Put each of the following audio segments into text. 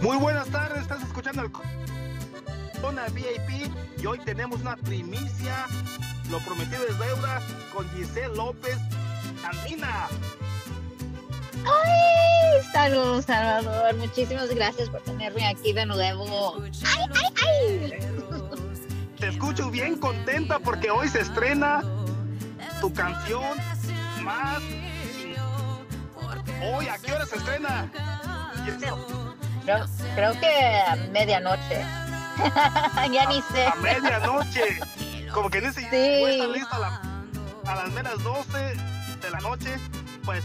Muy buenas tardes, estás escuchando el Zona VIP y hoy tenemos una primicia, lo prometido es deuda, con Giselle López Andina. ¡Ay! Saludos, Salvador. Muchísimas gracias por tenerme aquí de nuevo. ¡Ay, ay, ay! Te escucho bien contenta porque hoy se estrena tu canción más. Hoy, ¿a qué hora se estrena? Creo, creo que a medianoche. ya ni sé. A medianoche. Como que dice, Sí. está lista a, la- a las menos 12 de la noche. Pues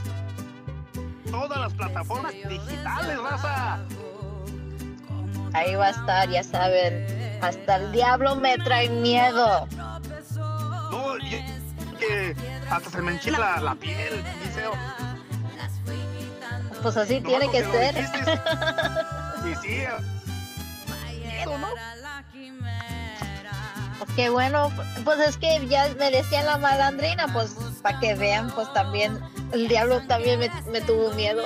todas las plataformas digitales, raza. Ahí va a estar, ya saben. Hasta el diablo me trae miedo. No, y- que hasta se me enchila la, la piel, dice. Pues así tiene que ser. dijiste. Y sí, miedo, ¿no? Qué bueno, pues es que ya me decían la malandrina, pues para que vean, pues también el diablo también me, me tuvo miedo.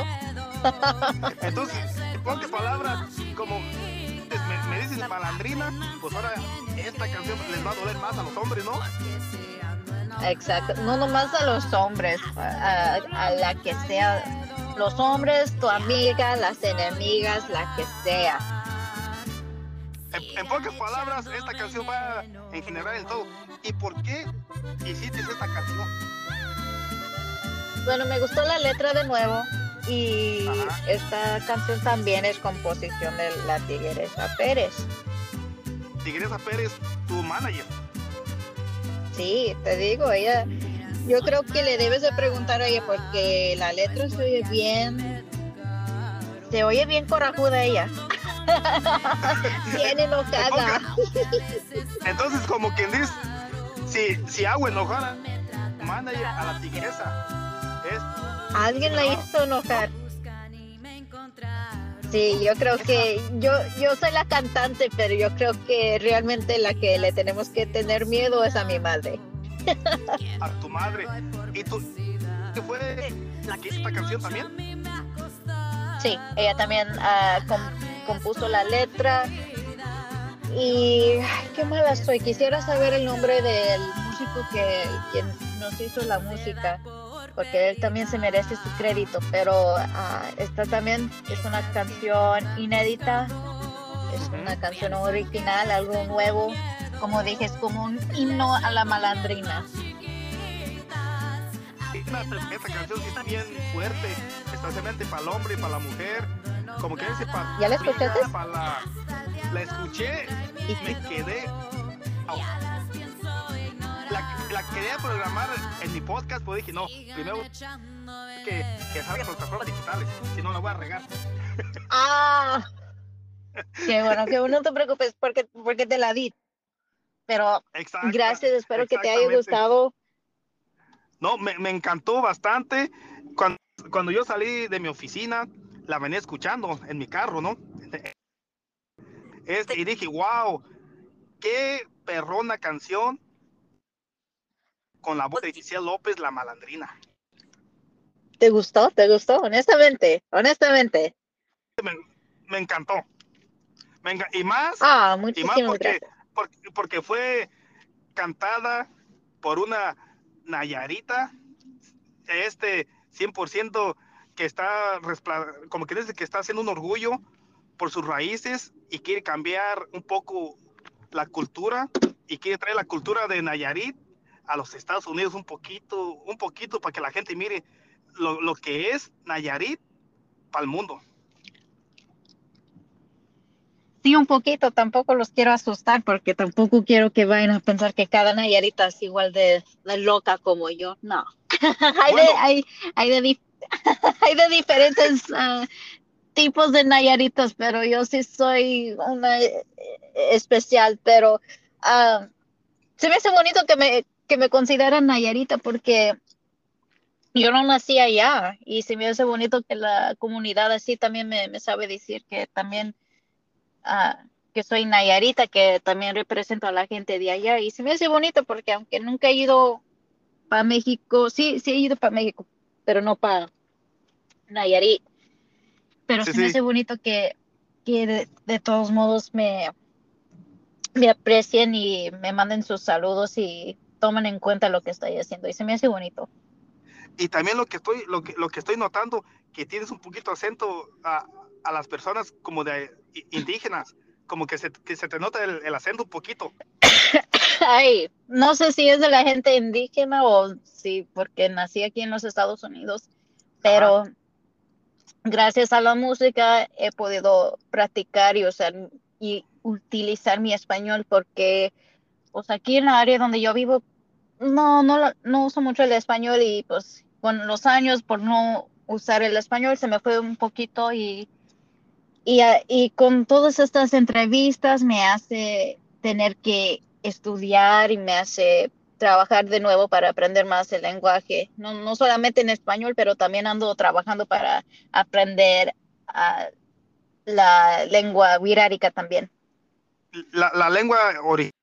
Entonces, en pocas palabras, como pues, me, me dices malandrina, pues ahora esta canción les va a doler más a los hombres, ¿no? Exacto, no nomás a los hombres, a, a la que sea, los hombres, tu amiga, las enemigas, la que sea. En, en pocas palabras, esta canción va en general en todo. ¿Y por qué hiciste esta canción? Bueno, me gustó la letra de nuevo y Ajá. esta canción también es composición de la Tigresa Pérez. Tigresa Pérez, tu manager. Sí, te digo, ella, yo creo que le debes de preguntar a ella porque la letra se oye bien, se oye bien corajuda ella. bien enojada. Entonces, como quien dice, si, si hago enojar a manager a la tigresa, es Alguien la hizo enojar. Sí, yo creo que yo, yo soy la cantante, pero yo creo que realmente la que le tenemos que tener miedo es a mi madre. a tu madre. ¿Y tú fue la que hizo esta canción también? Sí, ella también ah, com- compuso la letra. Y ay, qué mala soy. Quisiera saber el nombre del músico que quien nos hizo la música, porque él también se merece su crédito. Pero ah, esta también es una canción inédita, es una canción original, algo nuevo. Como dije, es como un himno a la malandrina. Esta, canción sí está bien fuerte, especialmente para el hombre y para la mujer. Como que dice para ¿Ya la escuchaste? Para la, la escuché y me quedé. La, la quería programar en mi podcast, pero dije, no, primero que, que salga en plataformas digitales, si no la voy a regar. Ah, qué bueno, que no te preocupes porque, porque te la di. Pero Exacto, gracias, espero que te haya gustado. No, me, me encantó bastante. Cuando, cuando yo salí de mi oficina, la venía escuchando en mi carro, ¿no? Este, y dije, wow, qué perrona canción con la voz de Giselle López, la malandrina. ¿Te gustó? ¿Te gustó? Honestamente, honestamente. Me, me encantó. Me y más, Ah, y más porque, gracias. Porque, fue cantada por una Nayarita, este 100% que está, como que dice que está haciendo un orgullo por sus raíces y quiere cambiar un poco la cultura y quiere traer la cultura de Nayarit a los Estados Unidos un poquito, un poquito para que la gente mire lo, lo que es Nayarit para el mundo. Sí, un poquito, tampoco los quiero asustar porque tampoco quiero que vayan a pensar que cada Nayarita es igual de, de loca como yo. No. hay, de, hay, hay, de, hay de diferentes ah, tipos de Nayaritas, pero yo sí soy una eh, especial, pero ah, se me hace bonito que me, que me consideran Nayarita porque yo no nací allá y se me hace bonito que la comunidad así también me, me sabe decir que también ah, que soy Nayarita, que también represento a la gente de allá. Y se me hace bonito porque aunque nunca he ido para México, sí, sí he ido para México, pero no para Nayarit. pero sí, me hace bonito que, que de, todos modos me, me aprecien y me manden sus saludos y tomen en cuenta lo que estoy haciendo y se me hace bonito. Y también lo que estoy, lo que, lo que estoy notando, que tienes un poquito acento a, a las personas como de indígenas, como que se, que se te nota el, el acento un poquito. Ay, no sé si es de la gente indígena o si porque nací aquí en los Estados Unidos, pero gracias a la música he podido practicar y usar y utilizar mi español porque pues aquí en la área donde yo vivo no no no uso mucho el español y pues con los años por no usar el español se me fue un poquito y y, con todas estas entrevistas me hace tener que estudiar y me hace trabajar de nuevo para aprender más el lenguaje, no, no solamente en español, pero también ando trabajando para aprender uh, la lengua wirárica también. La, la lengua original.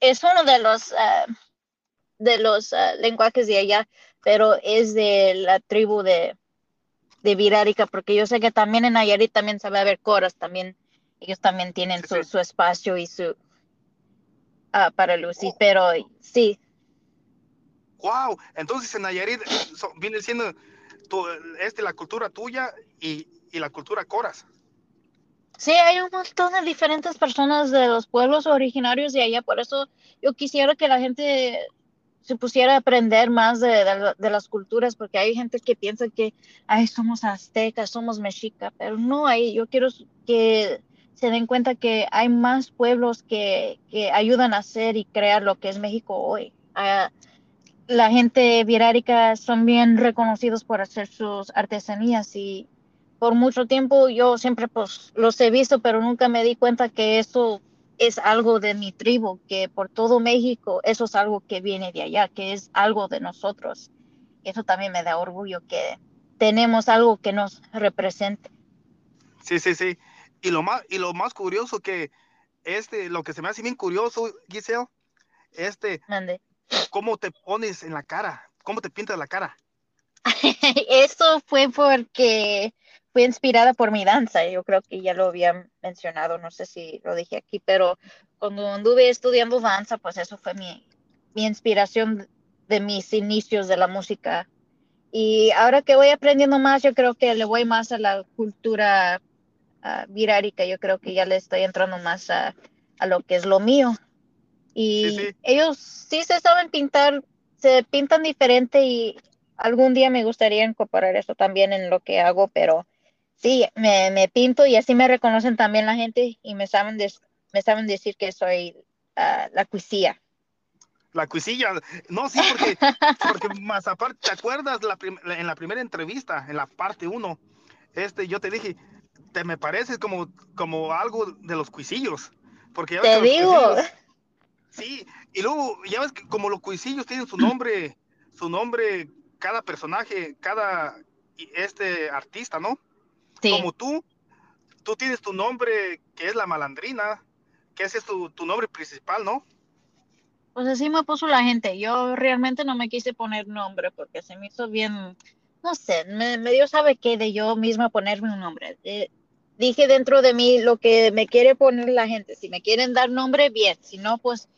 Es uno de los uh, de los uh, lenguajes de allá, pero es de la tribu de, de Virárica, porque yo sé que también en Nayarit también sabe haber coras, también ellos también tienen su, su, espacio y su uh, para lucir, oh. pero sí. Wow, entonces en Nayarit so, viene siendo tu, este, la cultura tuya y, y la cultura coras. Sí, hay un montón de diferentes personas de los pueblos originarios de allá, por eso yo quisiera que la gente se pusiera a aprender más de, de, las culturas, porque hay gente que piensa que, ay, somos aztecas, somos mexicas, pero no, hay, yo quiero que se den cuenta que hay más pueblos que, que ayudan a hacer y crear lo que es México hoy. Uh, la gente virárica son bien reconocidos por hacer sus artesanías y por mucho tiempo yo siempre pues los he visto, pero nunca me di cuenta que eso es algo de mi tribu, que por todo México eso es algo que viene de allá, que es algo de nosotros. Eso también me da orgullo que tenemos algo que nos represente. Sí, sí, sí. Y lo más, y lo más curioso que este, lo que se me hace bien curioso, Giselle, este, Mande. ¿cómo te pones en la cara? ¿Cómo te pintas la cara? Eso fue porque fui inspirada por mi danza. Yo creo que ya lo había mencionado, no sé si lo dije aquí, pero cuando anduve estudiando danza, pues eso fue mi, mi inspiración de mis inicios de la música. Y ahora que voy aprendiendo más, yo creo que le voy más a la cultura uh, virárica. Yo creo que ya le estoy entrando más a, a lo que es lo mío. Y sí, sí. ellos sí se saben pintar, se pintan diferente y algún día me gustaría incorporar eso también en lo que hago, pero sí, me, me, pinto y así me reconocen también la gente y me saben, de, me saben decir que soy uh, la cuisilla. La cuisilla, no, sí, porque, porque más aparte, ¿te acuerdas la en la primera entrevista, en la parte uno, este, yo te dije, te me pareces como, como algo de los cuisillos, porque ya te digo. sí, y luego, ya ves que como los cuisillos tienen su nombre, su nombre, cada personaje, cada este artista, ¿no? Sí. Como tú, tú tienes tu nombre que es la malandrina, que ese es tu, tu, nombre principal, ¿no? Pues así me puso la gente. Yo realmente no me quise poner nombre porque se me hizo bien, no sé, me, me dio sabe qué de yo misma ponerme un nombre. Eh, dije dentro de mí lo que me quiere poner la gente. Si me quieren dar nombre, bien. Si no, pues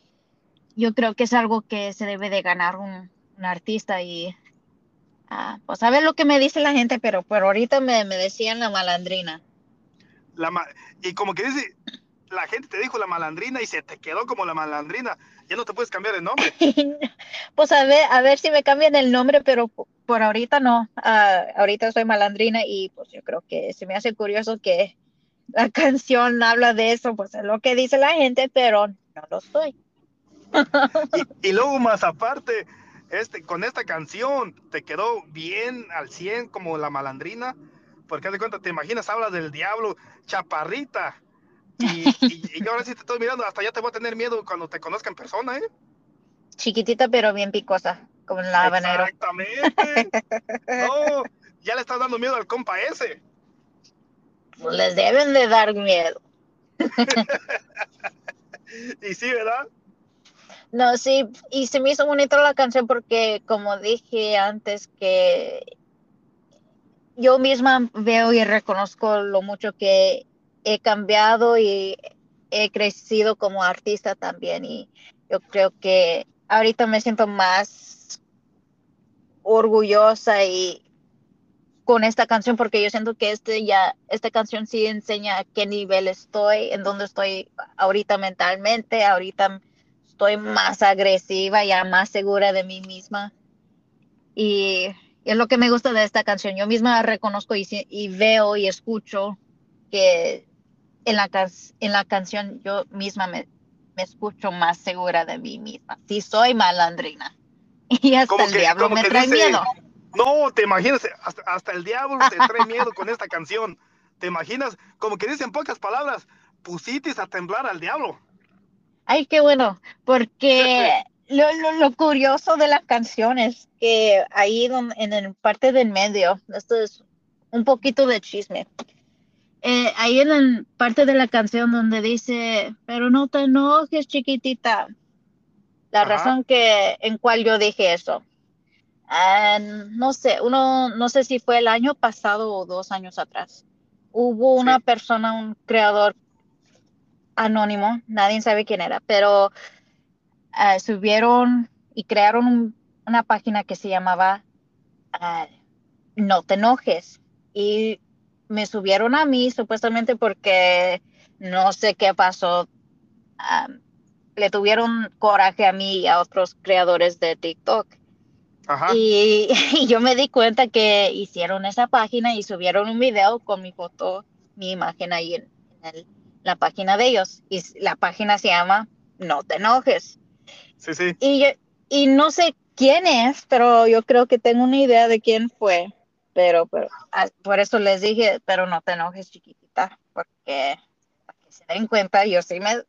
yo creo que es algo que se debe de ganar un, un artista y Ah, pues a ver lo que me dice la gente, pero por ahorita me, me decían la malandrina. La ma y como que dice, la gente te dijo la malandrina y se te quedó como la malandrina. Ya no te puedes cambiar el nombre. pues a ver, a ver si me cambian el nombre, pero por ahorita no. Uh, ahorita soy malandrina y pues yo creo que se me hace curioso que la canción habla de eso, pues es lo que dice la gente, pero no lo soy. y, y luego más aparte, este, con esta canción te quedó bien al 100 como la malandrina, porque haz de cuenta, te imaginas, hablas del diablo, chaparrita, y, y, y, ahora sí te estoy mirando, hasta ya te voy a tener miedo cuando te conozca en persona, ¿eh? Chiquitita pero bien picosa, como la habanero. Exactamente. no, ya le estás dando miedo al compa ese. Pues les deben de dar miedo. y sí, ¿verdad? No, sí, y se me hizo bonita la canción porque, como dije antes, que yo misma veo y reconozco lo mucho que he cambiado y he crecido como artista también. Y yo creo que ahorita me siento más orgullosa y con esta canción porque yo siento que este ya esta canción sí enseña a qué nivel estoy, en dónde estoy ahorita mentalmente, ahorita estoy más agresiva, ya más segura de mí misma. Y, es lo que me gusta de esta canción. Yo misma reconozco y, y veo y escucho que en la, en la canción yo misma me, me escucho más segura de mí misma. Sí soy malandrina. Y hasta el diablo me trae miedo. No, te imaginas, hasta, hasta el diablo te trae miedo con esta canción. ¿Te imaginas? Como que dicen pocas palabras, pusitis a temblar al diablo. Ay, qué bueno, porque lo, lo, curioso de la canción es que ahí en el parte del medio, esto es un poquito de chisme, eh, ahí en la parte de la canción donde dice, pero no te enojes, chiquitita. La razón que en cual yo dije eso. Ah, no sé, uno, no sé si fue el año pasado o dos años atrás. Hubo una persona, un creador anónimo, nadie sabe quién era, pero uh, subieron y crearon una página que se llamaba ah, No te enojes. Y me subieron a mí supuestamente porque no sé qué pasó. le tuvieron coraje a mí y a otros creadores de TikTok. Y, yo me di cuenta que hicieron esa página y subieron un video con mi foto, mi imagen ahí en, en la página de ellos. Y la página se llama No te enojes. Sí, sí. Y, y no sé quién es, pero yo creo que tengo una idea de quién fue. Pero, pero ah, por eso les dije, pero no te enojes, chiquitita, porque para que se den cuenta, yo sí me,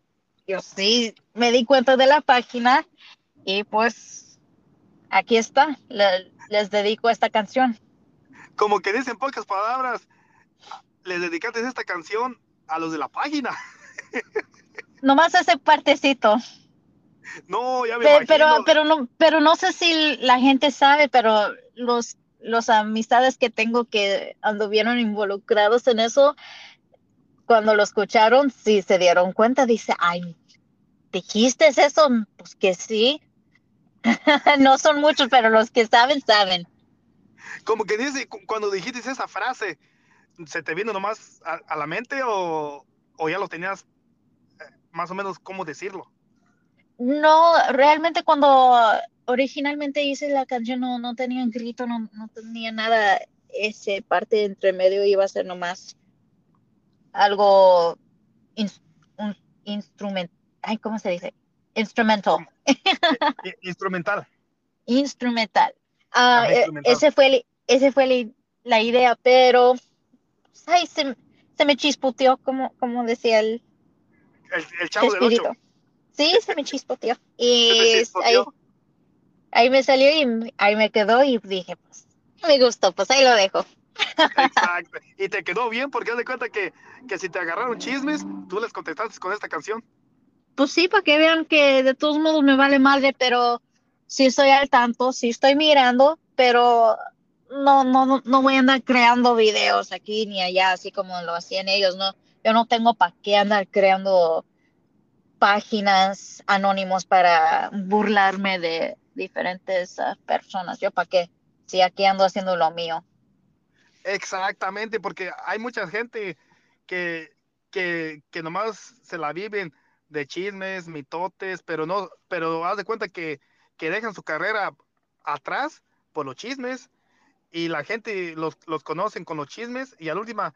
yo sí me di cuenta de la página y pues aquí está, les dedico esta canción. Como que dicen pocas palabras, les dedicaste esta canción a los de la página. Nomás ese partecito. No, ya me pero, pero, pero, no, pero no sé si la gente sabe, pero los, los amistades que tengo que anduvieron involucrados en eso, cuando lo escucharon, sí se dieron cuenta, dice, ay, ¿dijiste eso? Pues que sí. no son muchos, pero los que saben, saben. Como que dice, cuando dijiste esa frase, ¿se te vino nomás a, la mente o, ya lo tenías eh, más o menos cómo decirlo? No, realmente cuando originalmente hice la canción no, no tenía un grito, no, no tenía nada, ese parte entre medio iba a ser nomás algo un instrumento, ay, ¿cómo se dice? Instrumental. Instrumental. Instrumental. Ah, e, ese fue, ese fue la idea, pero ay, se, se me chispoteó, como, como decía el, el, chavo del Sí, se me chispoteó. Y Ahí, ahí, me salió y ahí me quedó y dije, pues, me gustó, pues ahí lo dejo. Exacto. Y te quedó bien porque haz de cuenta que, que si te agarraron chismes, tú les contestaste con esta canción. Pues sí, para que vean que de todos modos me vale madre, pero sí estoy al tanto, sí estoy mirando, pero no, no, no voy a andar creando videos aquí ni allá, así como lo hacían ellos, ¿no? Yo no tengo para qué andar creando páginas anónimos para burlarme de diferentes ah, personas. Yo para qué, si aquí ando haciendo lo mío. Exactamente, porque hay mucha gente que, que, que nomás se la viven de chismes, mitotes, pero no, pero haz de cuenta que, que dejan su carrera atrás por los chismes y la gente los, los conocen con los chismes y al última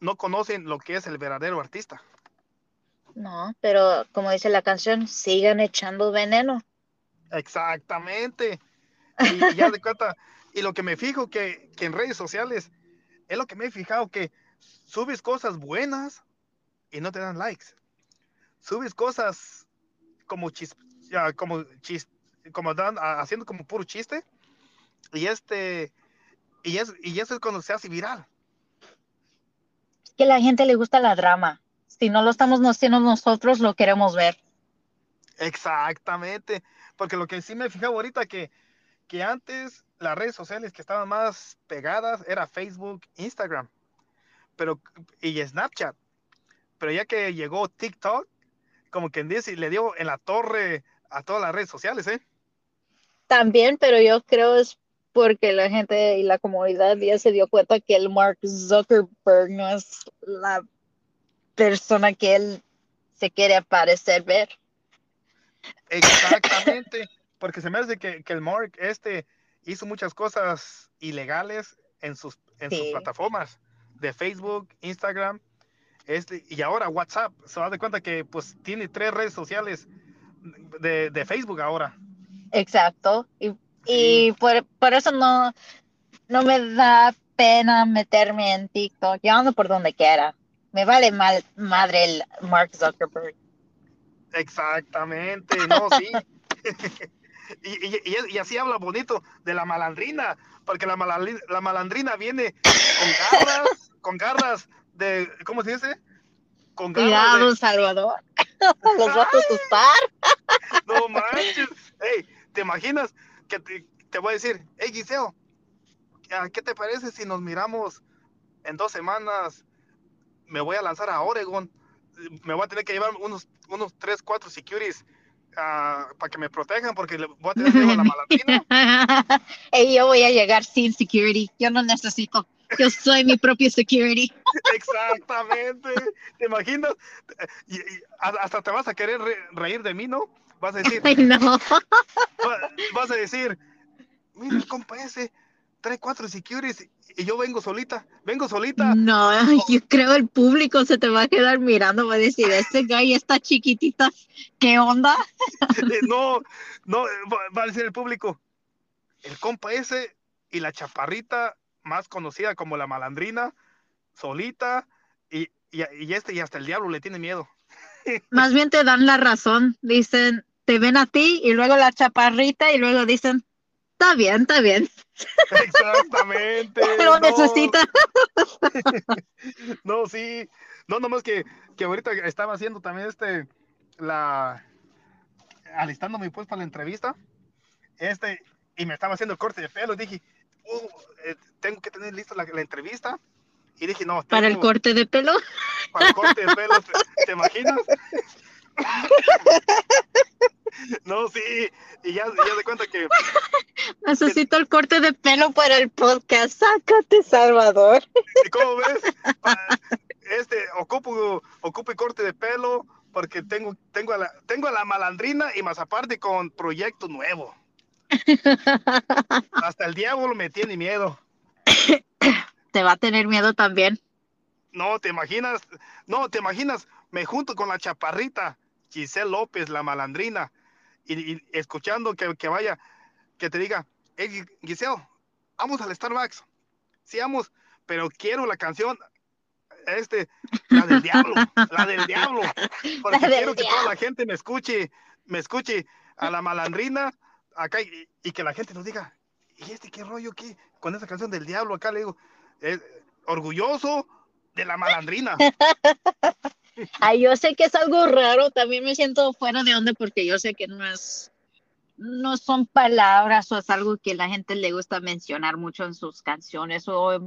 no conocen lo que es el verdadero artista. No, pero como dice la canción, sigan echando veneno. Exactamente. Y, ya de cuenta, y lo que me fijo que, que, en redes sociales es lo que me he fijado que subes cosas buenas y no te dan likes. Subes cosas como chis, ya, como chis, como dan, haciendo como puro chiste y este y, es, y eso es cuando se hace viral. Es que a la gente le gusta la drama. Si no lo estamos haciendo nosotros, lo queremos ver. Exactamente, porque lo que sí me fijaba ahorita que, que antes las redes sociales que estaban más pegadas era Facebook, Instagram, pero y Snapchat. Pero ya que llegó TikTok, como quien dice, le dio en la torre a todas las redes sociales, ¿eh? También, pero yo creo es porque la gente y la comunidad ya se dio cuenta que el Mark Zuckerberg no es la persona que él se quiere parecer ver. Exactamente, porque se me hace que, que el Mark este hizo muchas cosas ilegales en sus, en sus plataformas de Facebook, Instagram, este, y ahora WhatsApp. Se da de cuenta que pues tiene tres redes sociales de, de Facebook ahora. Exacto. Y, y por, por, eso no, no me da pena meterme en TikTok. Yo ando por donde quiera. Me vale mal, madre el Mark Zuckerberg. Exactamente, no, sí. y, y, y, así habla bonito de la malandrina, porque la, malandrina, la malandrina viene con garras, con garras de, ¿cómo se dice? Con garras Cuidado, de... Salvador. Los vas a asustar. no manches. Hey, ¿te imaginas que te, te voy a decir, hey Giseo, ¿qué te parece si nos miramos en dos semanas? Me voy a lanzar a Oregon me voy a tener que llevar unos, unos 3, 4 securities uh, para que me protejan porque voy a tener a la malandrina. y yo voy a llegar sin security. Yo no necesito. Yo soy mi propio security. Exactamente. ¿Te imaginas? Y, y, hasta te vas a querer re, reír de mí, ¿no? Vas a decir. Ay, no. Vas a decir, mira el compa ese, trae cuatro securities y yo vengo solita, vengo solita. No, yo creo el público se te va a quedar mirando, va a decir, este gay está chiquitita, ¿qué onda? no, no, va a decir el público, el compa ese y la chaparrita más conocida como la malandrina, solita, y, y, y este y hasta el diablo le tiene miedo. Más bien te dan la razón, dicen, te ven a ti y luego la chaparrita y luego dicen, está bien, está bien. Exactamente. Lo no. necesita. no, sí. No, nomás que, que ahorita estaba haciendo también este, la, alistándome pues para la entrevista, este, y me estaba haciendo el corte de pelo, dije, uh, eh, tengo que tener lista la, la, entrevista, y dije, no. ¿Para el corte de pelo? Para el corte de pelo, ¿te, te imaginas? No, sí, y ya, ya de cuenta que... Necesito el corte de pelo para el podcast. Sácate, Salvador. ¿Y cómo ves? Este, ocupo, ocupo corte de pelo porque tengo, tengo, a la, tengo a la malandrina y más aparte con proyecto nuevo. Hasta el diablo me tiene miedo. Te va a tener miedo también. No, te imaginas, no, te imaginas, me junto con la chaparrita, Giselle López, la malandrina, y, y escuchando que, que, vaya, que te diga, hey, Giselle, vamos al Starbucks. Sí, vamos, pero quiero la canción, este, la del diablo, la del diablo, porque del quiero diablo. que toda la gente me escuche, me escuche a la malandrina acá y, y, que la gente nos diga, ¿y este qué rollo qué? Con esa canción del diablo acá le digo, eh, orgulloso de la malandrina. Ay, yo sé que es algo raro, también me siento fuera de onda porque yo sé que no es, no son palabras o es algo que la gente le gusta mencionar mucho en sus canciones o,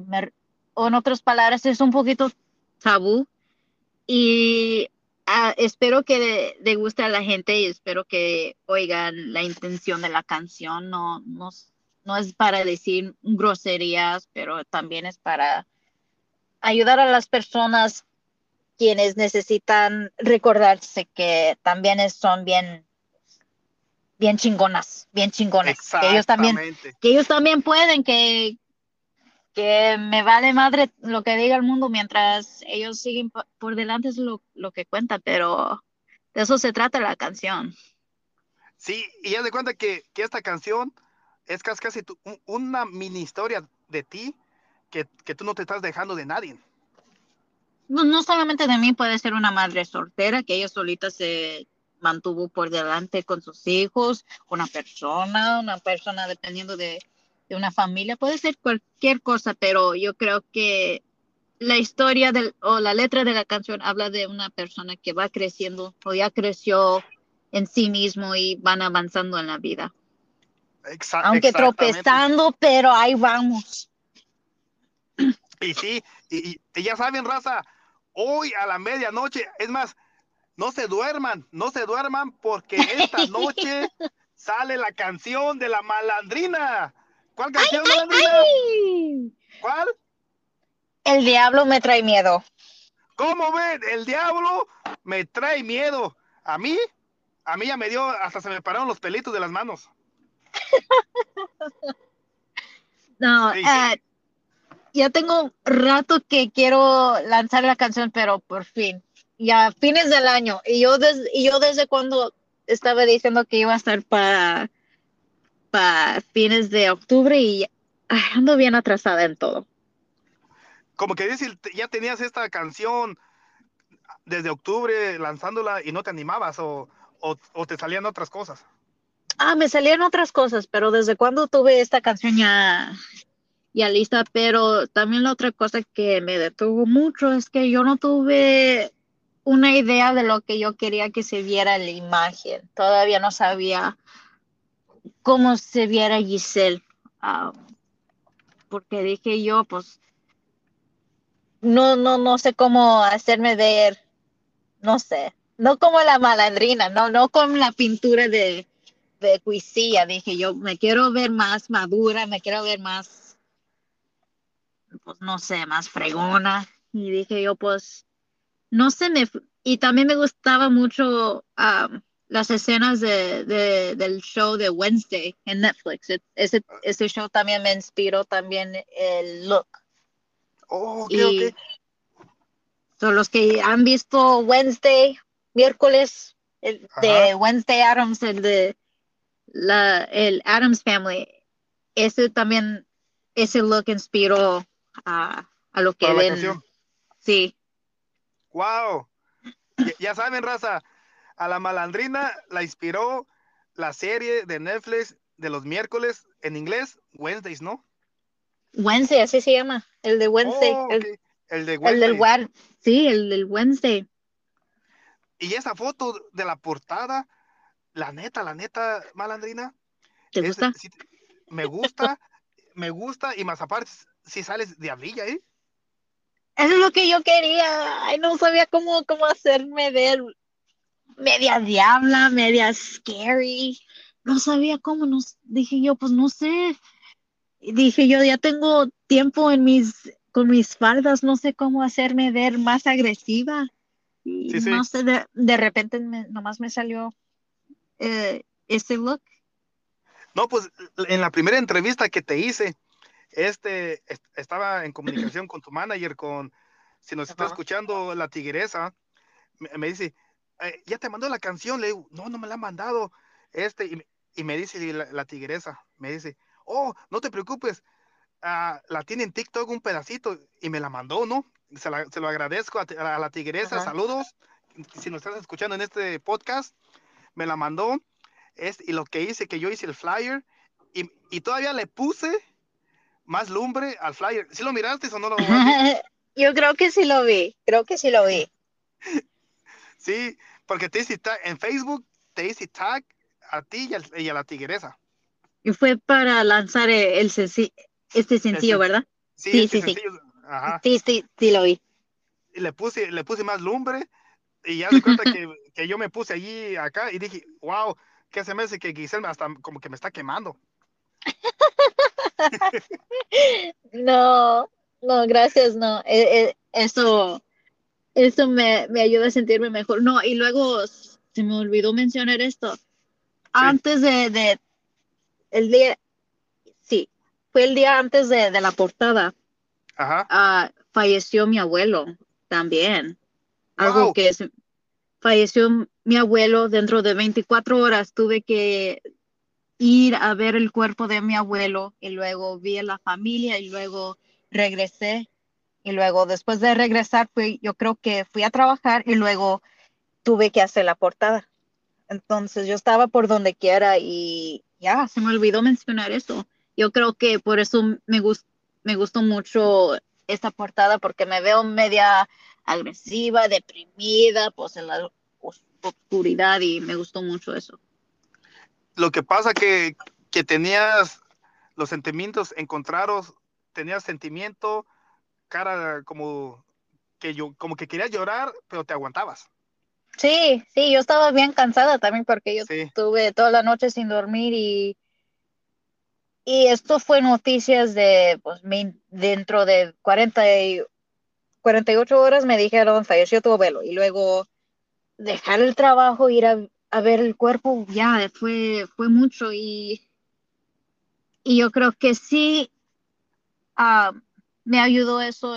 o en otras palabras es un poquito tabú. Y uh, espero que le, le, guste a la gente y espero que oigan la intención de la canción, no, no, no es para decir groserías, pero también es para ayudar a las personas quienes necesitan recordarse que también son bien bien chingonas, bien chingonas, que ellos también que ellos también pueden que que me vale madre lo que diga el mundo mientras ellos siguen por delante es lo, lo que cuenta, pero de eso se trata la canción. Sí, y ya de cuenta que, que esta canción es casi, casi tu, una mini historia de ti que, que tú no te estás dejando de nadie no, no solamente de mí, puede ser una madre soltera que ella solita se mantuvo por delante con sus hijos, una persona, una persona dependiendo de, de una familia, puede ser cualquier cosa, pero yo creo que la historia del, o la letra de la canción habla de una persona que va creciendo o ya creció en sí mismo y van avanzando en la vida. Exa- Aunque tropezando, pero ahí vamos. Y sí, y, y- y ya saben, raza, hoy a la medianoche, es más, no se duerman, no se duerman porque esta noche sale la canción de la malandrina. ¿Cuál canción, malandrina? ¡Ay! ¿Cuál? El diablo me trae miedo. ¿Cómo ven? El diablo me trae miedo. A mí, a mí ya me dio, hasta se me pararon los pelitos de las manos. No, Sí. eh, ya tengo rato que quiero lanzar la canción, pero por fin, ya fines del año. Y yo, des- y yo desde cuando estaba diciendo que iba a estar para para fines de octubre y ay, ando bien atrasada en todo. Como que dices, ya tenías esta canción desde octubre lanzándola y no te animabas o, o, o te salían otras cosas. Ah, me salían otras cosas, pero desde cuando tuve esta canción ya, ya lista, pero también la otra cosa que me detuvo mucho es que yo no tuve una idea de lo que yo quería que se viera la imagen. Todavía no sabía cómo se viera Giselle, ah, porque dije yo, pues, no, no, no sé cómo hacerme ver, no sé, no como la malandrina, no, no con la pintura de de cuisilla, dije yo, me quiero ver más madura, me quiero ver más, pues no sé, más fregona. Y dije yo, pues, no sé, me, y también me gustaba mucho um, las escenas de, de- del show de Wednesday en Netflix. E- Ese, ese show también me inspiró también el look. Oh, ok, Y son los que han visto Wednesday, miércoles, el de. Wednesday Adams, el de la, el Adams Family, ese también, ese look inspiró a, a lo que ven. canción. Sí, Wow. Ya, ya saben, raza, a la malandrina la inspiró la serie de Netflix de los miércoles en inglés, Wednesdays, ¿no? Wednesday, así se llama, el de Wednesday, Oh, el. El de el Wednesday. del Wed- sí, el del Wednesday. Y esa foto de la portada, la neta, la neta, malandrina, ¿Te es- gusta? sí, me gusta, me gusta, y más aparte, si sales diablilla, ¿eh? Eso es lo que yo quería. Ay, no sabía cómo, cómo hacerme ver media diabla, media scary. No sabía cómo, no, dije yo, pues no sé. Y Dije yo, ya tengo tiempo en mis, con mis faldas, no sé cómo hacerme ver más agresiva. Y Sí, sí. no sé, de, de repente me- nomás me salió eh, ese look. No, pues en la primera entrevista que te hice, este, est- estaba en comunicación con tu manager, con, si nos está escuchando la tigresa, me, me dice, "Eh, ya te mandó la canción, le digo, no, no me la ha mandado, este, y, me- y me dice la, la tigresa, me dice, oh, no te preocupes, ah, la tiene en TikTok un pedacito, y me la mandó, ¿no? Se, la- se lo agradezco a, la tigresa, Ajá. saludos, si nos estás escuchando en este podcast, me la mandó, es, y lo que hice, que yo hice el flyer, y, y todavía le puse más lumbre al flyer. ¿Sí lo miraste o no lo visto? Yo creo que sí lo vi, creo que sí lo vi. Sí, porque te hice tag, en Facebook, te hice tag a ti y, al- y a la tigresa. Y fue para lanzar el, el senci- este sencillo, sen- ¿verdad? Sí, Sí, este sí, sí. sencillo, Ajá. Sí, sí, sí lo vi. Y le puse, le puse más lumbre y ya de cuenta que, que yo me puse allí acá y dije, wow, ¿qué se me hace que Giselle hasta como que me está quemando? No, no, gracias, no. E- e- eso, eso me, me ayuda a sentirme mejor. No, y luego se me olvidó mencionar esto. Antes de, de el día, sí, fue el día antes de, de la portada. Ajá. ah, falleció mi abuelo también. Algo Wow. que es, falleció mi abuelo dentro de 24 horas. Tuve que ir a ver el cuerpo de mi abuelo y luego vi a la familia y luego regresé. Y luego después de regresar, fui, yo creo que fui a trabajar y luego tuve que hacer la portada. Entonces yo estaba por donde quiera y ya, se me olvidó mencionar eso. Yo creo que por eso me, gus- me gustó mucho esta portada porque me veo media agresiva, deprimida, pues, en la, oscuridad y me gustó mucho eso. Lo que pasa que, que tenías los sentimientos encontrados, tenías sentimiento, cara como que yo, como que querías llorar, pero te aguantabas. Sí, sí, yo estaba bien cansada también porque yo estuve toda la noche sin dormir y, y esto fue noticias de, pues, dentro de 40 y, 48 horas me dijeron, falleció tu abuelo y luego dejar el trabajo, ir a, ver el cuerpo, ya fue, fue mucho y, y yo creo que sí ah, me ayudó eso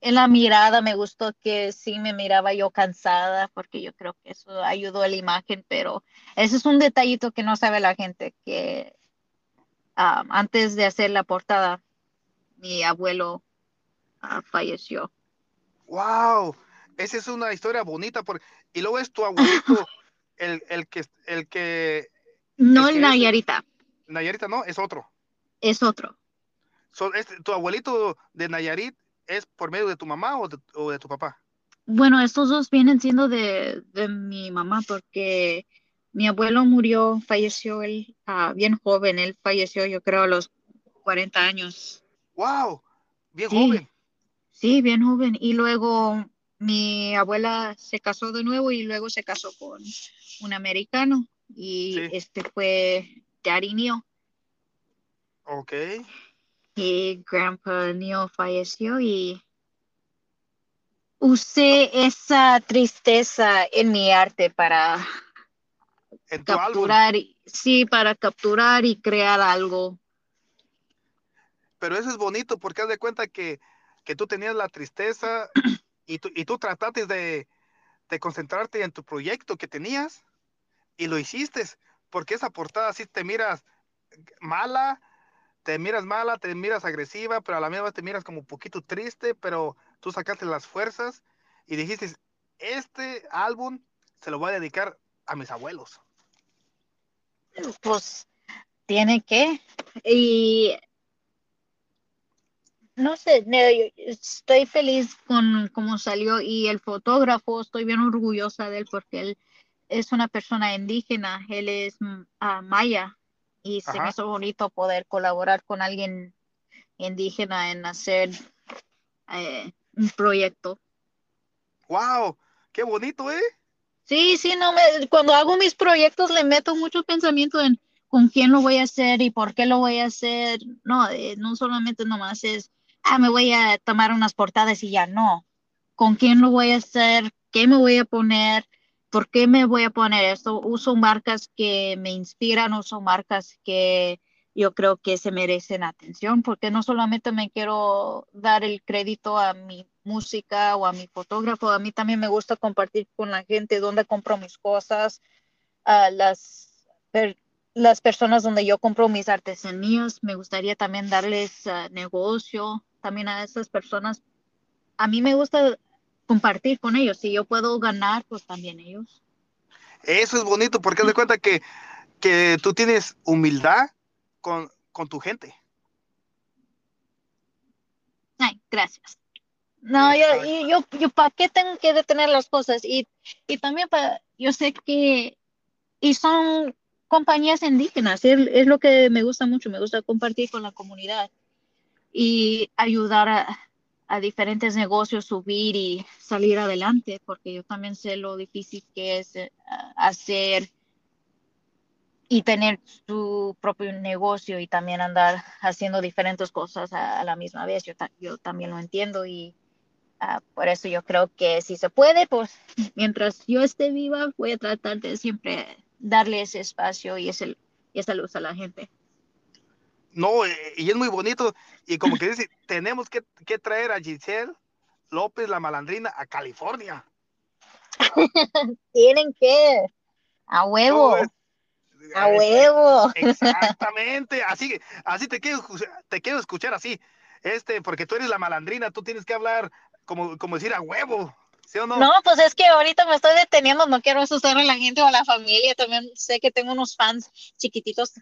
en la mirada me gustó que sí me miraba yo cansada, porque yo creo que eso ayudó a la imagen, pero ese es un detallito que no sabe la gente, que ah, antes de hacer la portada, mi abuelo ah, falleció. ¡Wow! Esa es una historia bonita, porque... y luego es tu abuelito, el, el, que... El que no el, Nayarita. Nayarita no, es otro. Es otro. Tu abuelito de Nayarit es por medio de tu mamá o de, tu papá? Bueno, estos dos vienen siendo de, mi mamá porque mi abuelo murió, falleció él ah, bien joven, él falleció yo creo a los 40 años. ¡Wow! Bien joven. Sí, bien joven. Y luego mi abuela se casó de nuevo y luego se casó con un americano y este fue Daddy Neil. Ok y Grandpa Neil falleció y usé esa tristeza en mi arte para capturar, sí, para capturar y crear algo. Pero eso es bonito porque haz de cuenta que, tú tenías la tristeza y tú, y tú trataste de, de concentrarte en tu proyecto que tenías y lo hiciste, porque esa portada así te miras mala, te miras mala, te miras agresiva, pero a la misma vez te miras como un poquito triste, pero tú sacaste las fuerzas y dijiste, este álbum se lo voy a dedicar a mis abuelos. Pues tiene que. Y no sé, estoy feliz con cómo salió y el fotógrafo, estoy bien orgullosa de él porque él es una persona indígena, él es uh, maya y se me hizo bonito poder colaborar con alguien indígena en hacer eh, un proyecto. ¡Wow! ¡Qué bonito, eh! Sí, sí, no me, cuando hago mis proyectos le meto mucho pensamiento en con quién lo voy a hacer y por qué lo voy a hacer. No, eh, no solamente nomás es, ah, me voy a tomar unas portadas y ya, no. ¿Con quién lo voy a hacer? ¿Qué me voy a poner? ¿por qué me voy a poner esto? Uso marcas que me inspiran, uso marcas que yo creo que se merecen atención, porque no solamente me quiero dar el crédito a mi música o a mi fotógrafo, a mí también me gusta compartir con la gente dónde compro mis cosas, a las, las personas donde yo compro mis artesanías, me gustaría también darles ah, negocio, también a esas personas. A mí me gusta compartir con ellos. Si yo puedo ganar, pues también ellos. Eso es bonito porque haz de cuenta que, que tú tienes humildad con, tu gente. Ay, gracias. No, yo, yo, yo, ¿para qué tengo que detener las cosas? Y, y también para, yo sé que, y son compañías indígenas, es, es lo que me gusta mucho, me gusta compartir con la comunidad y ayudar a, a diferentes negocios subir y salir adelante, porque yo también sé lo difícil que es eh, hacer y tener su propio negocio y también andar haciendo diferentes cosas a, la misma vez. Yo, yo, también lo entiendo y ah, por eso yo creo que si se puede, pues mientras yo esté viva, voy a tratar de siempre darle ese espacio y, ese, y esa luz a la gente. No, eh, y es muy bonito. Y como que dice, tenemos que, traer a Giselle López, la malandrina, a California. Tienen que. A huevo. a huevo. Exactamente. Así, así te quiero, te quiero escuchar así. Este, porque tú eres la malandrina, tú tienes que hablar como, como decir a huevo. ¿Sí o no? No, pues es que ahorita me estoy deteniendo, no quiero asustar a la gente o a la familia. También sé que tengo unos fans chiquititos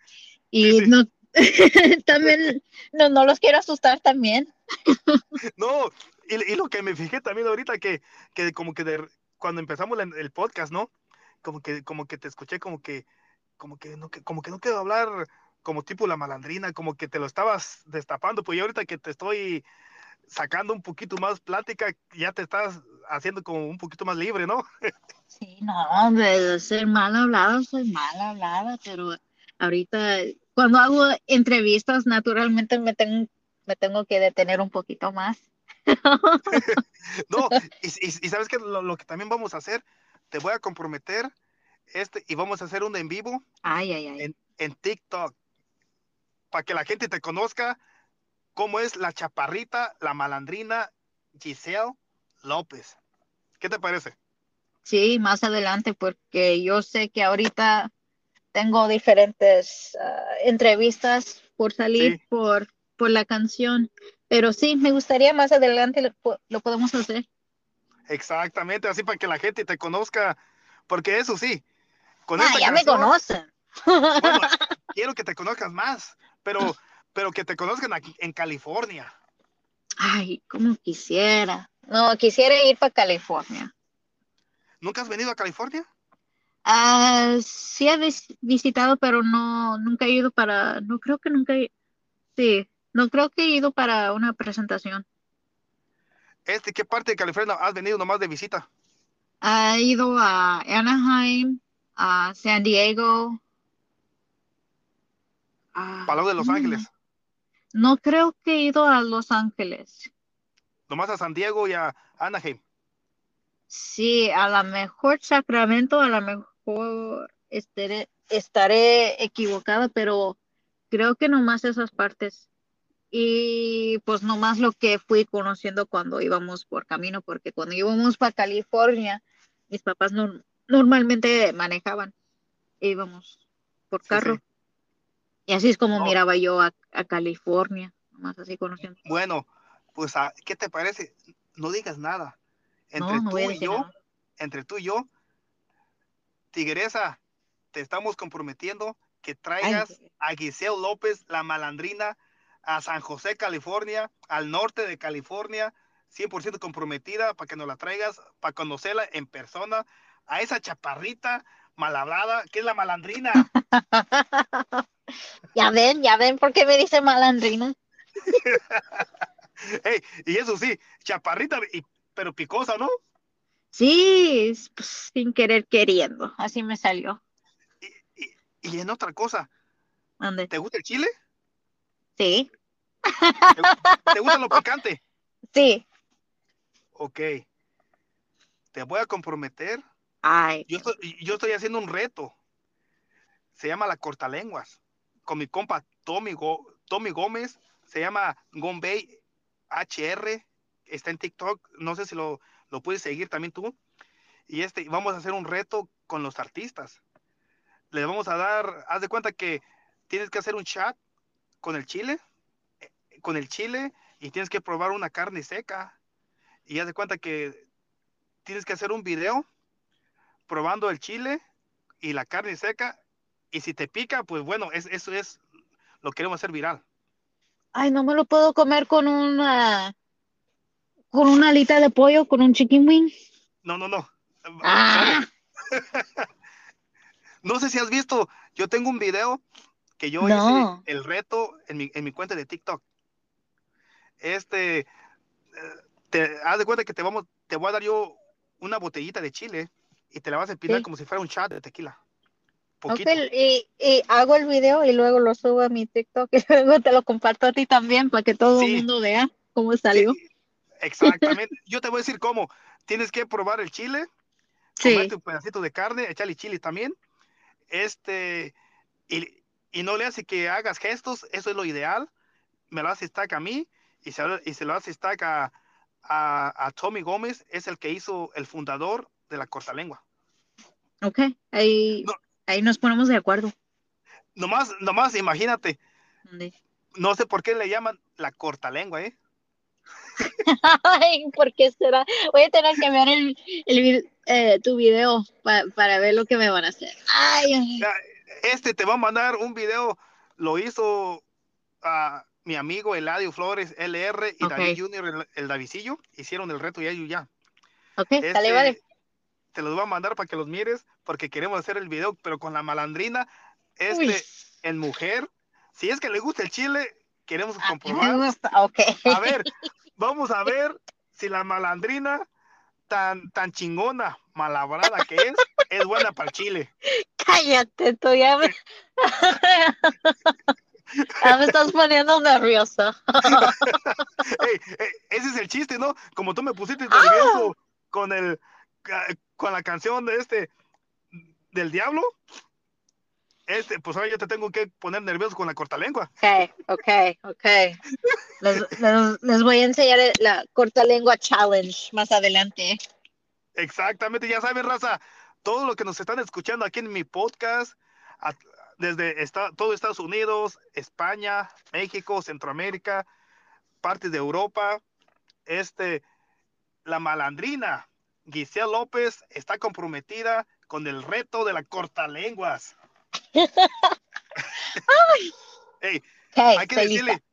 y no también no, no los quiero asustar también. no, y, lo que me fijé también ahorita que, que como que cuando empezamos el, podcast, ¿no? como que, como que te escuché como que, como que no, como que no quiero hablar como tipo la malandrina, como que te lo estabas destapando, pues yo ahorita que te estoy sacando un poquito más plática, ya te estás haciendo como un poquito más libre, ¿no? Sí, no, de ser mal hablada, soy mal hablada, pero ahorita cuando hago entrevistas, naturalmente me tengo, me tengo que detener un poquito más. no, y, sabes que lo, que también vamos a hacer, te voy a comprometer este y vamos a hacer un en vivo ay, ay, ay. En, en TikTok para que la gente te conozca cómo es la chaparrita, la malandrina Giselle López. ¿Qué te parece? Sí, más adelante, porque yo sé que ahorita tengo diferentes ah, entrevistas por salir por, por la canción, pero sí, me gustaría más adelante lo, podemos hacer. Exactamente, así para que la gente te conozca, porque eso sí, con ah, ya me conocen. quiero que te conozcas más, pero, pero que te conozcan aquí en California. Ay, como quisiera. No, quisiera ir para California. ¿Nunca has venido a California? Ah, sí he visitado, pero no, nunca he ido para, no creo que nunca, he, sí, no creo que he ido para una presentación. Este, ¿qué parte de California has venido nomás de visita? He ido a Anaheim, a San Diego. A, ¿Para de Los Ángeles? No creo que he ido a Los Ángeles. Nomás a San Diego y a Anaheim. Sí, a lo mejor Sacramento, a lo mejor estaré, estaré equivocada, pero creo que nomás esas partes. Y pues nomás lo que fui conociendo cuando íbamos por camino, porque cuando íbamos para California, mis papás no, normalmente manejaban, e íbamos por carro. Y así es como miraba yo a, California, nomás así conociendo. Bueno, pues, ah, ¿qué te parece? No digas nada. Entre tú y yo, entre tú y yo, Tigresa, te estamos comprometiendo que traigas a Giselle López, la malandrina, a San José, California, al norte de California, 100% comprometida para que nos la traigas, para conocerla en persona, a esa chaparrita malhablada, que es la malandrina. ya ven, ya ven por qué me dice malandrina. y eso sí, chaparrita, pero picosa, ¿no? Sí, pues, sin querer queriendo, así me salió. Y, en otra cosa, ¿te gusta el chile? Sí. ¿Te, gusta lo picante? Sí. Ok. Te voy a comprometer. Ay. Yo estoy, yo estoy haciendo un reto. Se llama la cortalenguas. Con mi compa Tommy, Tommy Gómez. Se llama Gombay HR. Está en TikTok. No sé si lo, lo puedes seguir también tú. Y este, vamos a hacer un reto con los artistas. Les vamos a dar, haz de cuenta que tienes que hacer un chat con el chile, eh, con el chile, y tienes que probar una carne seca. Y haz de cuenta que tienes que hacer un video probando el chile y la carne seca. Y si te pica, pues bueno, es, eso es, lo queremos hacer viral. Ay, no me lo puedo comer con una con una alita de pollo, con un chicken wing. No, no, no. Ah. no sé si has visto, yo tengo un video que yo hice el reto en mi, en mi cuenta de TikTok. Este, eh, te haz de cuenta que te vamos, te voy a dar yo una botellita de chile y te la vas a empinar como si fuera un chat de tequila. y, hago el video y luego lo subo a mi TikTok y luego te lo comparto a ti también para que todo el mundo vea cómo salió. Exactamente. Yo te voy a decir cómo. Tienes que probar el chile, sí. un pedacito de carne, echarle chile también. Este, y, y, no le hace que hagas gestos, eso es lo ideal. Me lo hace stack a mí y se, y se lo hace stack a, a, Tommy Gómez, es el que hizo el fundador de la corta lengua. Ok, ahí, ahí nos ponemos de acuerdo. Nomás, nomás imagínate. No sé por qué le llaman la corta lengua, ¿eh? Ay, ¿por qué será? Voy a tener que ver el, eh, tu video para ver lo que me van a hacer. Ay, Este te va a mandar un video, lo hizo a mi amigo Eladio Flores LR y David Junior, el, el Davidillo, hicieron el reto y ellos ya. Ok, este, vale. te los voy a mandar para que los mires, porque queremos hacer el video, pero con la malandrina, este, Uy. en mujer. Si es que le gusta el chile, queremos comprobar. me gusta. Ok. A ver, vamos a ver si la malandrina, tan, tan chingona, malabrada que es, es buena para el chile. Cállate, tú ya me... ya me estás poniendo nerviosa. Ey, ese es el chiste, ¿no? Como tú me pusiste Ah. con el con la canción de este del diablo. Este, pues ahora yo te tengo que poner nervioso con la cortalengua. Ok, ok, ok. Les, les- les voy a enseñar la corta lengua challenge más adelante. Exactamente, ya saben, raza, todo lo que nos están escuchando aquí en mi podcast, a- desde esta- todo Estados Unidos, España, México, Centroamérica, partes de Europa, este, la malandrina Giselle López está comprometida con el reto de la cortalenguas. Hay que decirle, lista.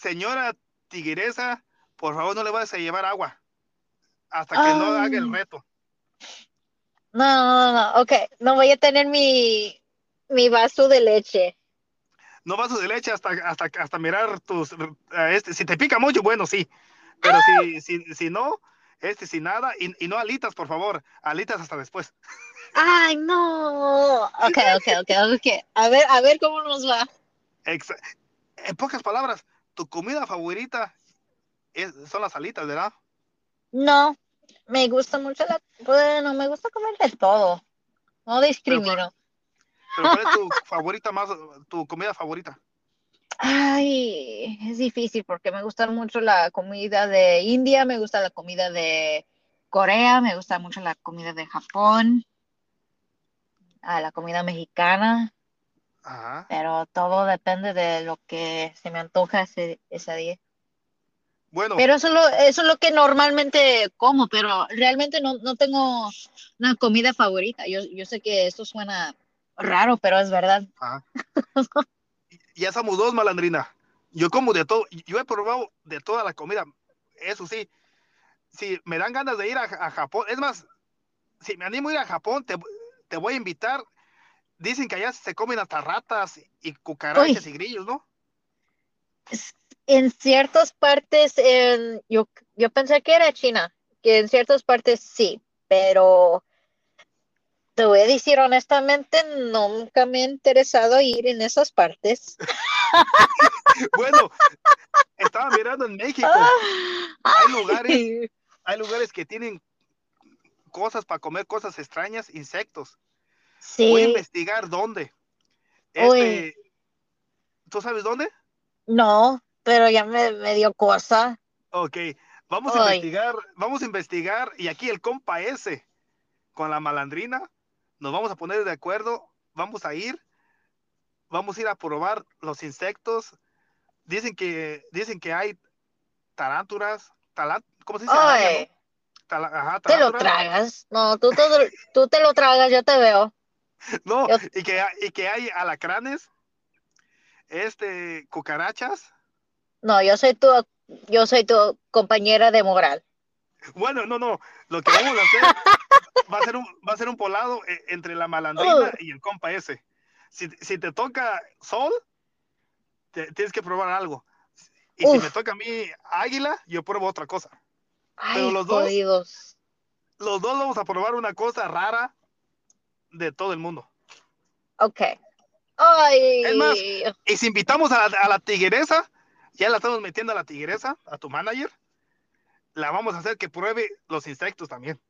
señora tigresa, por favor no le vayas a llevar agua hasta que no Ah. haga el reto. No, no, no, ok. No voy a tener mi, mi vaso de leche. no vasos de leche hasta, hasta, hasta mirar tus, eh, este, si te pica mucho, bueno, sí, pero si, si, si no, este, sin nada, y, y no alitas, por favor, alitas hasta después. Ay, no. Ok, ok, ok, ok. A ver, a ver cómo nos va. En pocas palabras, tu comida favorita es- son las alitas, ¿verdad? No, me gusta mucho la... Bueno, me gusta comer de todo. No discrimino. Pero ¿cuál es tu favorita más, tu comida favorita? Ay, es difícil porque me gusta mucho la comida de India, me gusta la comida de Corea, me gusta mucho la comida de Japón, ah, la comida mexicana, Ajá. pero todo depende de lo que se me antoja ese, ese día. Bueno, Pero eso es lo, eso es lo que normalmente como, pero realmente no, no tengo una comida favorita. Yo, yo sé que esto suena raro, pero es verdad. ajá. ya somos dos, malandrina. Yo como de todo, yo he probado de toda la comida, eso sí. Si me dan ganas de ir a, a Japón, es más, si me animo a ir a Japón, te, te voy a invitar. Dicen que allá se comen hasta ratas y cucarachas y grillos, ¿no? En ciertas partes, en, yo, yo pensé que era China, que en ciertas partes sí, pero te voy a decir honestamente, nunca me ha interesado ir en esas partes. Bueno, estaba mirando en México, Ah, hay lugares, ay, hay lugares que tienen cosas para comer cosas extrañas, insectos. Voy a sí, investigar dónde. Este, ¿tú sabes dónde? no, pero ya me, me dio cosa. Ok, vamos a investigar, vamos a investigar y aquí el compa ese con la malandrina, nos vamos a poner de acuerdo, vamos a ir, vamos a ir a probar los insectos. Dicen que dicen que hay tarántulas, talan- ¿cómo se dice? Te lo tragas. No, tú, te- tú te lo tragas, yo te veo. No, Yo- y que hay- y que hay alacranes, este cucarachas. No, yo soy tu, yo soy tu compañera de moral. Bueno, no, no, lo que vamos a hacer va a ser un, va a ser un polado eh, entre la malandrina y el compa ese. Si, si te toca sol, te- tienes que probar algo. Y si me toca a mí águila, yo pruebo otra cosa. Ay, los dos-. Los dos vamos a probar una cosa rara de todo el mundo. Ok. Ay. Es más, Y si invitamos a la, a la tigresa, ya la estamos metiendo a la tigresa, a tu manager, la vamos a hacer que pruebe los insectos también.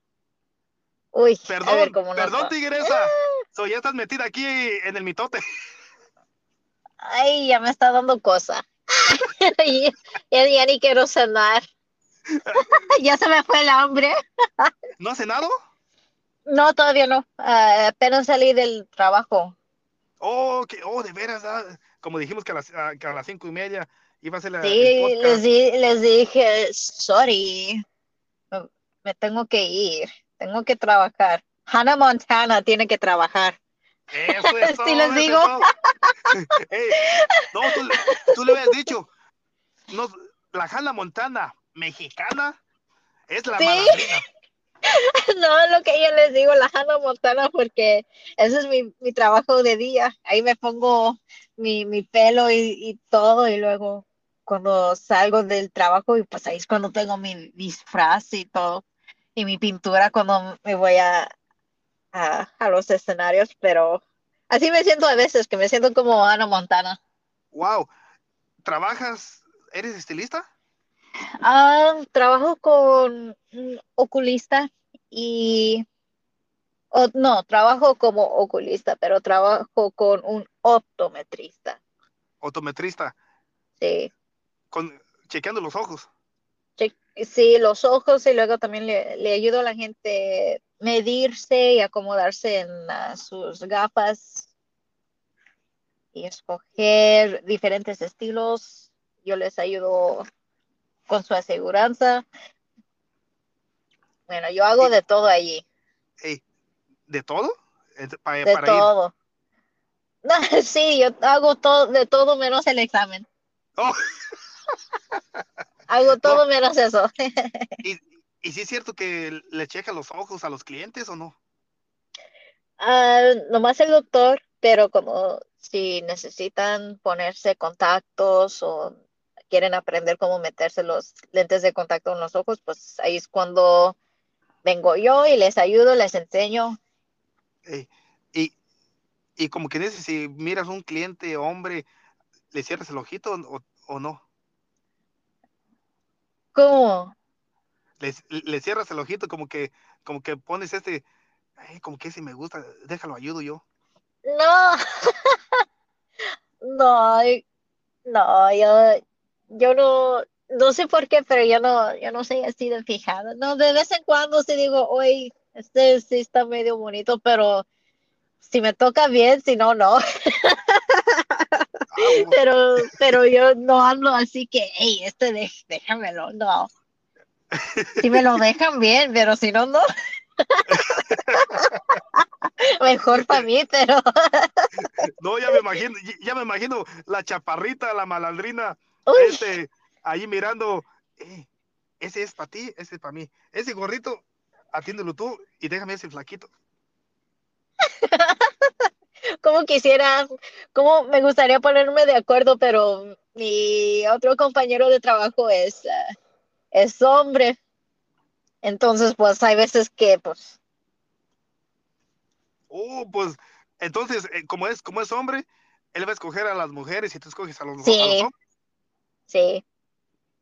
Uy, a Perdón, ver cómo perdón, va. tigresa. So, ya estás metida aquí en el mitote. Ay, ya me está dando cosa. ya, ya- ya ni quiero cenar. ya se me fue el hambre. ¿No has cenado? No, todavía no. Ah, apenas salí del trabajo. Oh, que, oh, de veras, ah, como dijimos que a las, a, que a las cinco y media iba a ser la, Sí, les, di- les dije, sorry, me tengo que ir, tengo que trabajar. Hannah Montana tiene que trabajar. Eso es Sí todo, les digo. no, tú, tú le habías dicho, no, la Hannah Montana mexicana es la Sí. No, lo que yo les digo, la Hannah Montana, porque ese es mi, mi trabajo de día. Ahí me pongo mi, mi pelo y, y todo, y luego cuando salgo del trabajo, y pues ahí es cuando tengo mi disfraz y todo, y mi pintura cuando me voy a, a, a los escenarios, pero así me siento a veces, que me siento como Hannah Montana. Wow. ¿Trabajas? ¿Eres estilista? Ah, trabajo con un oculista y o- no, trabajo como oculista, pero trabajo con un optometrista. ¿Autometrista? Sí, Con, chequeando los ojos. Sí, los ojos y luego también le, le ayudo a la gente medirse y acomodarse en ah, sus gafas y escoger diferentes estilos. Yo les ayudo con su aseguranza. Bueno, yo hago de todo allí. ¿De todo? De para ir. todo. Sí, yo hago todo, de todo menos el examen. Oh, Hago todo menos eso. ¿y, ¿Y si es cierto que le checa los ojos a los clientes o no? Ah, nomás el doctor, pero como si necesitan ponerse contactos o quieren aprender cómo meterse los lentes de contacto en los ojos, pues ahí es cuando vengo yo y les ayudo, les enseño. Y, y como que dices, si miras un cliente hombre, ¿le cierras el ojito o, o no? ¿Cómo? Le, le cierras el ojito como que, como que pones este, "Ay, como que si me gusta, déjalo, ayudo yo. No, no, no, yo, yo no, no sé por qué, pero yo no, yo no soy así de fijada. No, de vez en cuando sí digo, oye, este sí está medio bonito, pero si me toca bien, si no, no. Pero, pero yo no ando así que, hey, este de- déjamelo, no. Si me lo dejan bien, pero si no, no. Mejor para mí, pero No, ya me imagino, ya- ya me imagino la chaparrita, la malandrina, uy, este, ahí mirando, "Eh, ese es para ti, ese es para mí. Ese gorrito, atiéndelo tú y déjame ese flaquito. Como quisiera, como me gustaría ponerme de acuerdo, pero mi otro compañero de trabajo es, ah, es hombre. Entonces, pues hay veces que, pues, Oh, pues, entonces, eh, como es, como es hombre, él va a escoger a las mujeres y tú escoges a los, a los sí, hombres. sí.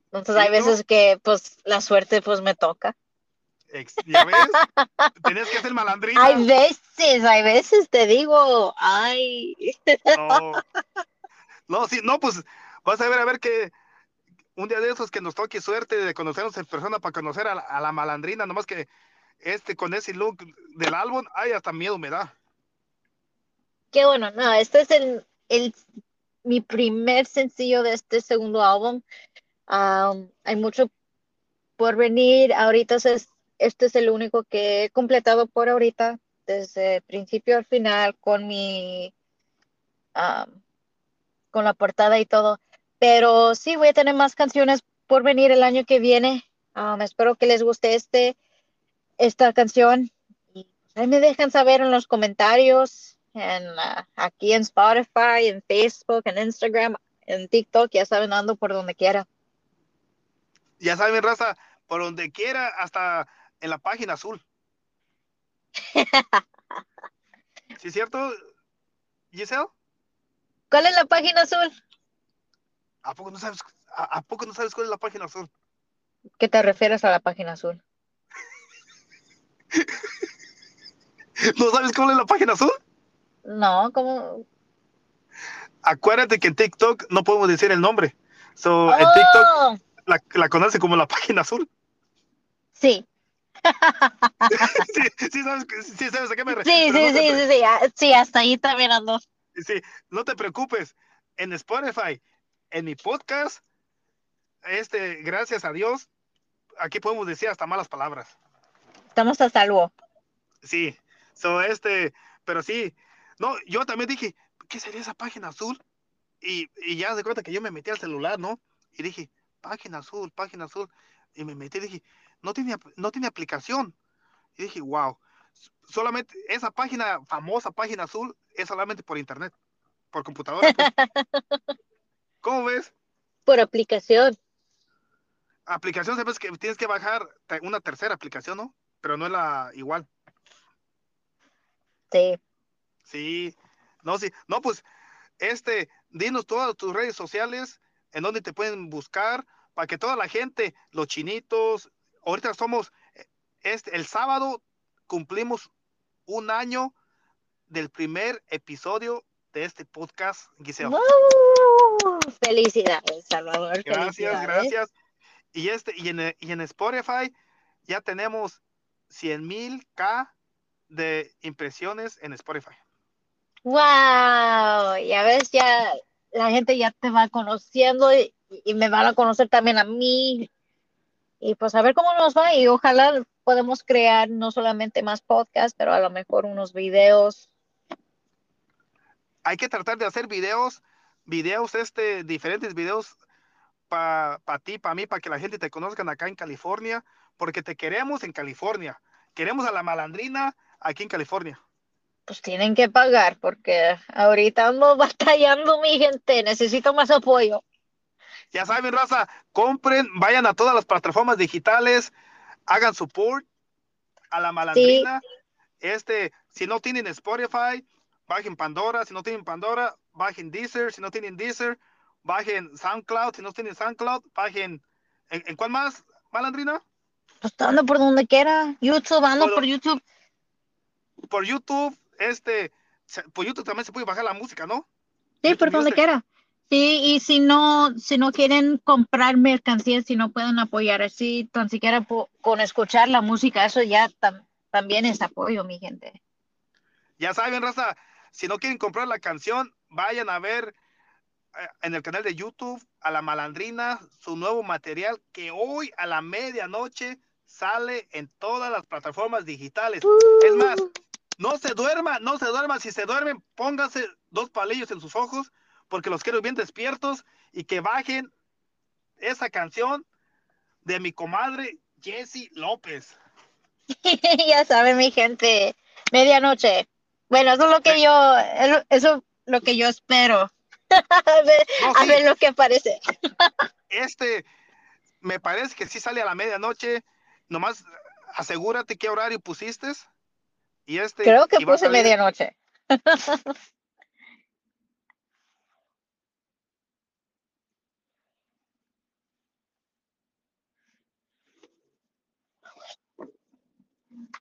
Entonces ¿Sí, hay no? veces que, pues, la suerte, pues, me toca. Ex- ¿Ya ves? Tenías que ser malandrina. Hay veces, hay veces te digo, ay, No, no, sí, no, pues, vas a ver, a ver que un día de esos que nos toque suerte de conocernos en persona para conocer a la, a la malandrina, nomás que este, con ese look del álbum, ay, hasta miedo me da. qué bueno, no, este es el, el, mi primer sencillo de este segundo álbum. Am, hay mucho por venir. Ahorita es, este es el único que he completado por ahorita, desde principio al final, con mi, am, con la portada y todo. Pero sí, voy a tener más canciones por venir el año que viene. Am, espero que les guste este, esta canción. Y ahí me dejan saber en los comentarios, en, ah, aquí en Spotify, en Facebook, en Instagram, en TikTok, ya saben, ando por donde quiera. Ya saben, raza, por donde quiera, hasta en la página azul. ¿Sí es cierto, Giselle? ¿Cuál es la página azul? ¿A poco no sabes, a, a poco no sabes cuál es la página azul? ¿Qué te refieres a la página azul? ¿No sabes cuál es la página azul? No, ¿cómo? Acuérdate que en TikTok no podemos decir el nombre. So, en TikTok ¡Oh! la, la conoce como la página azul. Sí, Sí, sí sabes, sí sabes a qué me sí, refiero. sí, sí, sí, sí, ah, sí, hasta ahí también ando. Sí, no te preocupes. En Spotify, en mi podcast, este, gracias a Dios, aquí podemos decir hasta malas palabras. Estamos a salvo. Sí, so este, pero sí, no, yo también dije, ¿qué sería esa página azul? Y, y ya de cuenta que yo me metí al celular, ¿no? Y dije, página azul, página azul. Y me metí y dije, no tiene, no tiene aplicación. Y dije, wow, solamente esa página, famosa página azul, es solamente por internet, por computadora. Pues. ¿Cómo ves? Por aplicación. Aplicación, sabes que tienes que bajar una tercera aplicación, ¿no? Pero no es la igual. Sí. Sí. No, sí. No, pues, este, dinos todas tus redes sociales, en donde te pueden buscar, para que toda la gente, los chinitos, ahorita somos, este, el sábado cumplimos un año del primer episodio de este podcast, Giselle. Felicidades, Salvador. Gracias, gracias. Y, este, y, en, y en Spotify ya tenemos 100 mil K de impresiones en Spotify. ¡Wow! Ya ves, ya la gente ya te va conociendo y, y me van a conocer también a mí. Y pues a ver cómo nos va y ojalá podemos crear no solamente más podcasts, pero a lo mejor unos videos. Hay que tratar de hacer videos, videos, este, diferentes videos para ti, para mí, para que la gente te conozcan acá en California, porque te queremos en California. Queremos a la malandrina aquí en California. Pues tienen que pagar, porque ahorita ando batallando mi gente, necesito más apoyo. Ya saben, raza, compren, vayan a todas las plataformas digitales, hagan support a la malandrina. Este, si no tienen Spotify, bajen Pandora, si no tienen Pandora, bajen Deezer, si no tienen Deezer, bajen SoundCloud, si no tienen SoundCloud, bajen, ¿en, cuál más, malandrina? Pues ando por donde quiera, YouTube, ando por, YouTube. Por YouTube, este, por YouTube también se puede bajar la música, ¿no? Sí, por donde quiera. Sí, y si no, si no quieren comprar mercancías, si no pueden apoyar así, tan siquiera con escuchar la música, eso ya también es apoyo, mi gente. Ya saben, Raza, si no quieren comprar la canción, vayan a ver eh, en el canal de YouTube a la malandrina su nuevo material que hoy a la medianoche sale en todas las plataformas digitales. Es más, no se duerma, no se duerma. Si se duermen, pónganse dos palillos en sus ojos porque los quiero bien despiertos y que bajen esa canción de mi comadre Jessie López. ya saben, mi gente, medianoche. Bueno, eso es lo que yo, eso es lo que yo espero. a, ver, lo que aparece. este, me parece que sí sale a la medianoche. Nomás asegúrate qué horario pusiste. Y este. Creo que puse medianoche.